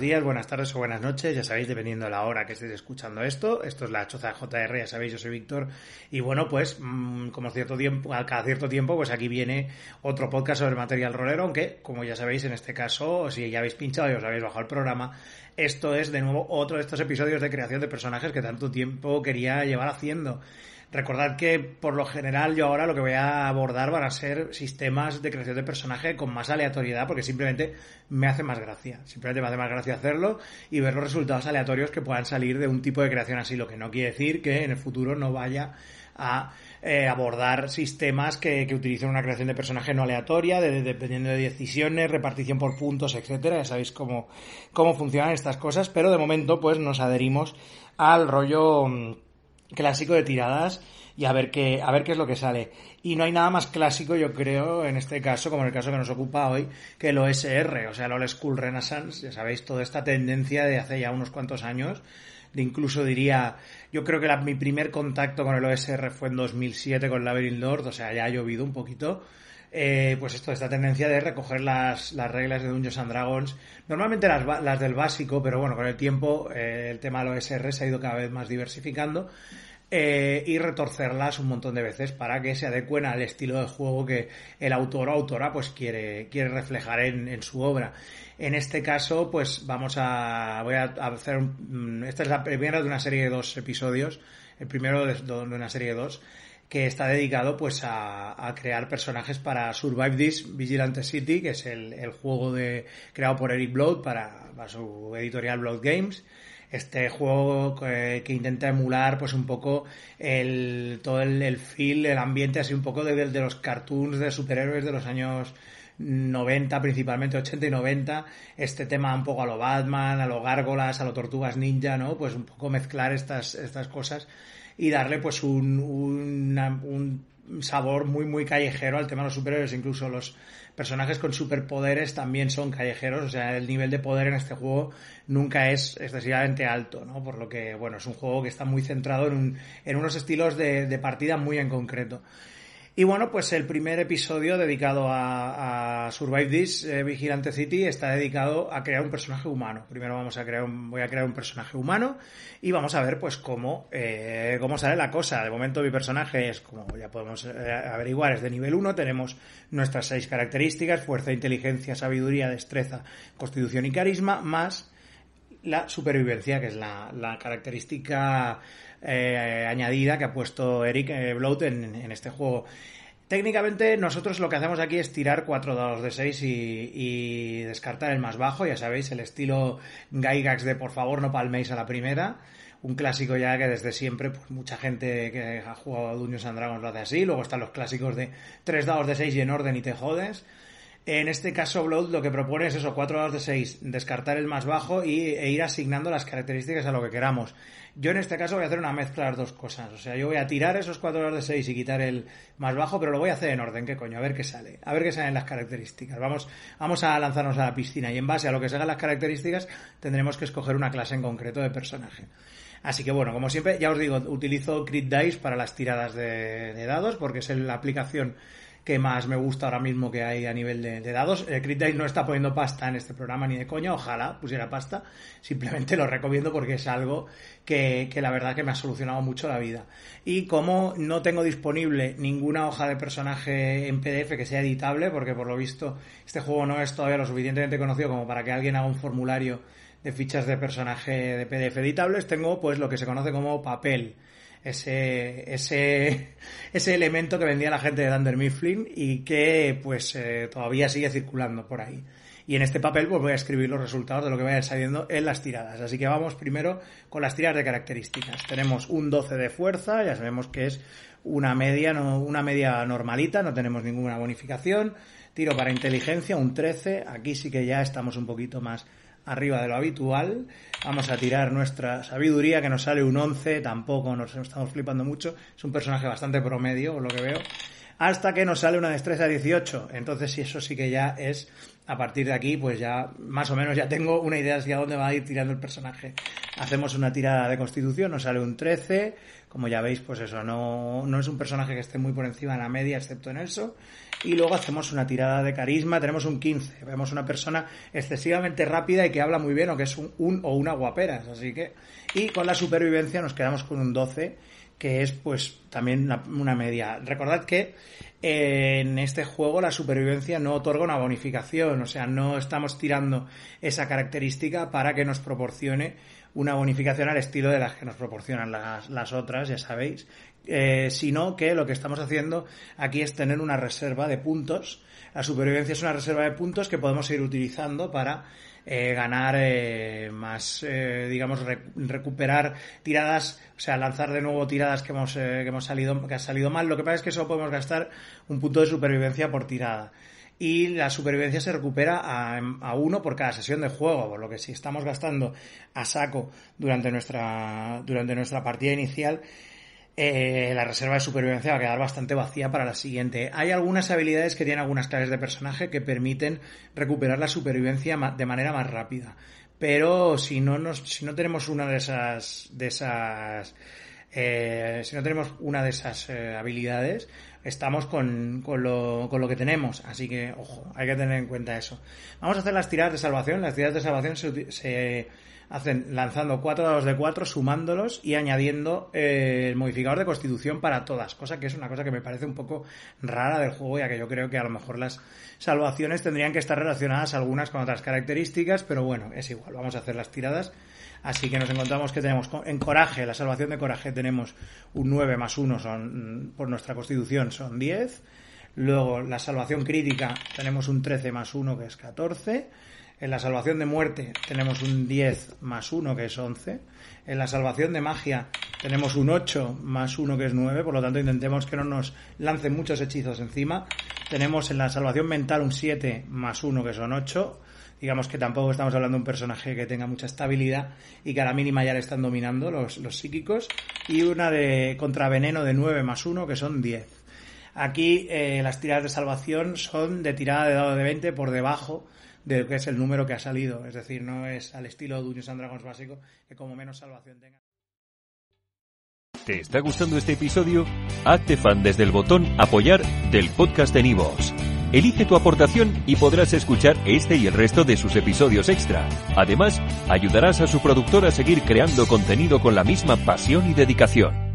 días, buenas tardes o buenas noches, ya sabéis, dependiendo de la hora que estéis escuchando esto. Esto es la Choza JR, ya sabéis, yo soy Víctor. Y bueno, pues, mm, como cierto tiempo, cada cierto tiempo, pues aquí viene otro podcast sobre material rolero, aunque, como ya sabéis, en este caso, si ya habéis pinchado y os habéis bajado el programa, esto es de nuevo otro de estos episodios de creación de personajes que tanto tiempo quería llevar haciendo. Recordad que por lo general yo ahora lo que voy a abordar van a ser sistemas de creación de personaje con más aleatoriedad porque simplemente me hace más gracia. Simplemente me hace más gracia hacerlo y ver los resultados aleatorios que puedan salir de un tipo de creación así, lo que no quiere decir que en el futuro no vaya a eh, abordar sistemas que, que, utilicen una creación de personaje no aleatoria, dependiendo de decisiones, repartición por puntos, etcétera. Ya sabéis cómo, cómo funcionan estas cosas, pero de momento pues nos adherimos al rollo mm, clásico de tiradas y a ver qué a ver qué es lo que sale. Y no hay nada más clásico, yo creo, en este caso, como en el caso que nos ocupa hoy, que el OSR, o sea, el Old School Renaissance, ya sabéis, toda esta tendencia de hace ya unos cuantos años, de incluso diría, yo creo que la, mi primer contacto con el OSR fue en 2007 con Labyrinth Lord, o sea, ya ha llovido un poquito. Eh, pues esto, esta tendencia de recoger las, las reglas de Dungeons and Dragons, normalmente las, las del básico, pero bueno, con el tiempo eh, el tema del OSR se ha ido cada vez más diversificando. Eh, y retorcerlas un montón de veces para que se adecuen al estilo de juego que el autor o autora pues quiere, quiere reflejar en, en su obra. En este caso, pues vamos a, voy a hacer, esta es la primera de una serie de dos episodios, el primero de, de una serie de dos, que está dedicado pues a, a, crear personajes para Survive This Vigilante City, que es el, el juego de, creado por Eric Blood para, para su editorial Blood Games. Este juego que, que, intenta emular pues un poco el todo el, el feel, el ambiente así un poco de, de, los cartoons de superhéroes de los años 90 principalmente, 80 y 90, este tema un poco a lo Batman, a lo Gárgolas, a lo Tortugas Ninja, ¿no? Pues un poco mezclar estas, estas cosas y darle pues un, un sabor muy muy callejero al tema de los superhéroes, incluso los personajes con superpoderes también son callejeros, o sea, el nivel de poder en este juego nunca es excesivamente alto, ¿no? Por lo que, bueno, es un juego que está muy centrado en, en unos estilos de, de partida muy en concreto. Y bueno, pues el primer episodio dedicado a, Survive This, eh, Vigilante City, está dedicado a crear un personaje humano. Primero vamos a crear un, voy a crear un personaje humano y vamos a ver pues cómo, eh, cómo sale la cosa. De momento mi personaje es, como ya podemos eh, averiguar, es de nivel 1. Tenemos nuestras seis características, fuerza, inteligencia, sabiduría, destreza, constitución y carisma, más la supervivencia, que es la, característica eh, añadida que ha puesto Eric eh, Bloat en, este juego. Técnicamente nosotros lo que hacemos aquí es tirar cuatro dados de 6 y, y, descartar el más bajo, ya sabéis, el estilo Gygax de por favor no palméis a la primera. Un clásico ya que desde siempre, pues mucha gente que ha jugado a Dungeons and Dragons lo hace así. Luego están los clásicos de tres dados de 6 y en orden y te jodes. En este caso, Blood lo que propone es eso, cuatro dados de 6, descartar el más bajo y, e ir asignando las características a lo que queramos. Yo en este caso voy a hacer una mezcla de las dos cosas. O sea, yo voy a tirar esos cuatro dados de 6 y quitar el más bajo, pero lo voy a hacer en orden, ¿qué coño? A ver qué sale. A ver qué salen las características. Vamos, vamos a lanzarnos a la piscina y en base a lo que salgan las características tendremos que escoger una clase en concreto de personaje. Así que bueno, como siempre, ya os digo, utilizo Crit Dice para las tiradas de, de dados porque es la aplicación que más me gusta ahora mismo que hay a nivel de, dados. Eh, Crit no está poniendo pasta en este programa ni de coña, ojalá pusiera pasta. Simplemente lo recomiendo porque es algo que, que, la verdad que me ha solucionado mucho la vida. Y como no tengo disponible ninguna hoja de personaje en PDF que sea editable, porque por lo visto este juego no es todavía lo suficientemente conocido como para que alguien haga un formulario de fichas de personaje de PDF editables, tengo pues lo que se conoce como papel ese, ese, ese elemento que vendía la gente de Dunder Mifflin y que pues eh, todavía sigue circulando por ahí. Y en este papel pues voy a escribir los resultados de lo que vaya saliendo en las tiradas. Así que vamos primero con las tiradas de características. Tenemos un 12 de fuerza, ya sabemos que es una media, no, una media normalita, no tenemos ninguna bonificación. Tiro para inteligencia, un 13. Aquí sí que ya estamos un poquito más arriba de lo habitual. Vamos a tirar nuestra sabiduría, que nos sale un 11, tampoco nos estamos flipando mucho. Es un personaje bastante promedio, por lo que veo. Hasta que nos sale una destreza 18. Entonces, si eso sí que ya es a partir de aquí, pues ya más o menos ya tengo una idea hacia dónde va a ir tirando el personaje. Hacemos una tirada de constitución, nos sale un 13. Como ya veis, pues eso, no, no es un personaje que esté muy por encima de la media, excepto en eso. Y luego hacemos una tirada de carisma, tenemos un 15. Vemos una persona excesivamente rápida y que habla muy bien, o que es un, un o una guaperas. Así que, y con la supervivencia nos quedamos con un 12 que es pues también una, media. Recordad que eh, en este juego la supervivencia no otorga una bonificación, o sea, no estamos tirando esa característica para que nos proporcione una bonificación al estilo de las que nos proporcionan las, las otras, ya sabéis, eh, sino que lo que estamos haciendo aquí es tener una reserva de puntos. La supervivencia es una reserva de puntos que podemos ir utilizando para eh, ganar eh, más, eh, digamos, recuperar tiradas, o sea, lanzar de nuevo tiradas que hemos, que hemos salido, que ha salido mal. Lo que pasa es que solo podemos gastar un punto de supervivencia por tirada. Y la supervivencia se recupera a, a uno por cada sesión de juego, por lo que si estamos gastando a saco durante nuestra, durante nuestra partida inicial, eh, la reserva de supervivencia va a quedar bastante vacía para la siguiente. Hay algunas habilidades que tienen algunas claves de personaje que permiten recuperar la supervivencia de manera más rápida. Pero si no nos, si no tenemos una de esas, de esas, eh, si no tenemos una de esas eh, habilidades, estamos con, con, lo, con lo que tenemos. Así que, ojo, hay que tener en cuenta eso. Vamos a hacer las tiradas de salvación. Las tiradas de salvación se, se hacen lanzando cuatro dados de cuatro, sumándolos y añadiendo eh, el modificador de constitución para todas, cosa que es una cosa que me parece un poco rara del juego, ya que yo creo que a lo mejor las salvaciones tendrían que estar relacionadas algunas con otras características, pero bueno, es igual, vamos a hacer las tiradas. Así que nos encontramos que tenemos en coraje, la salvación de coraje tenemos un 9 más 1 son, por nuestra constitución son 10. Luego la salvación crítica tenemos un 13 más 1 que es 14. En la salvación de muerte tenemos un 10 más 1 que es 11. En la salvación de magia tenemos un 8 más 1 que es 9, por lo tanto intentemos que no nos lancen muchos hechizos encima. Tenemos en la salvación mental un 7 más 1 que son 8. Digamos que tampoco estamos hablando de un personaje que tenga mucha estabilidad y que a la mínima ya le están dominando los, los psíquicos. Y una de contraveneno de 9 más 1 que son 10. Aquí eh, las tiradas de salvación son de tirada de dado de 20 por debajo de lo que es el número que ha salido. Es decir, no es al estilo Dungeons and Dragons básico, que como menos salvación tenga. ¿Te está gustando este episodio? Hazte fan desde el botón Apoyar del podcast de Nivos. Elige tu aportación y podrás escuchar este y el resto de sus episodios extra. Además, ayudarás a su productor a seguir creando contenido con la misma pasión y dedicación.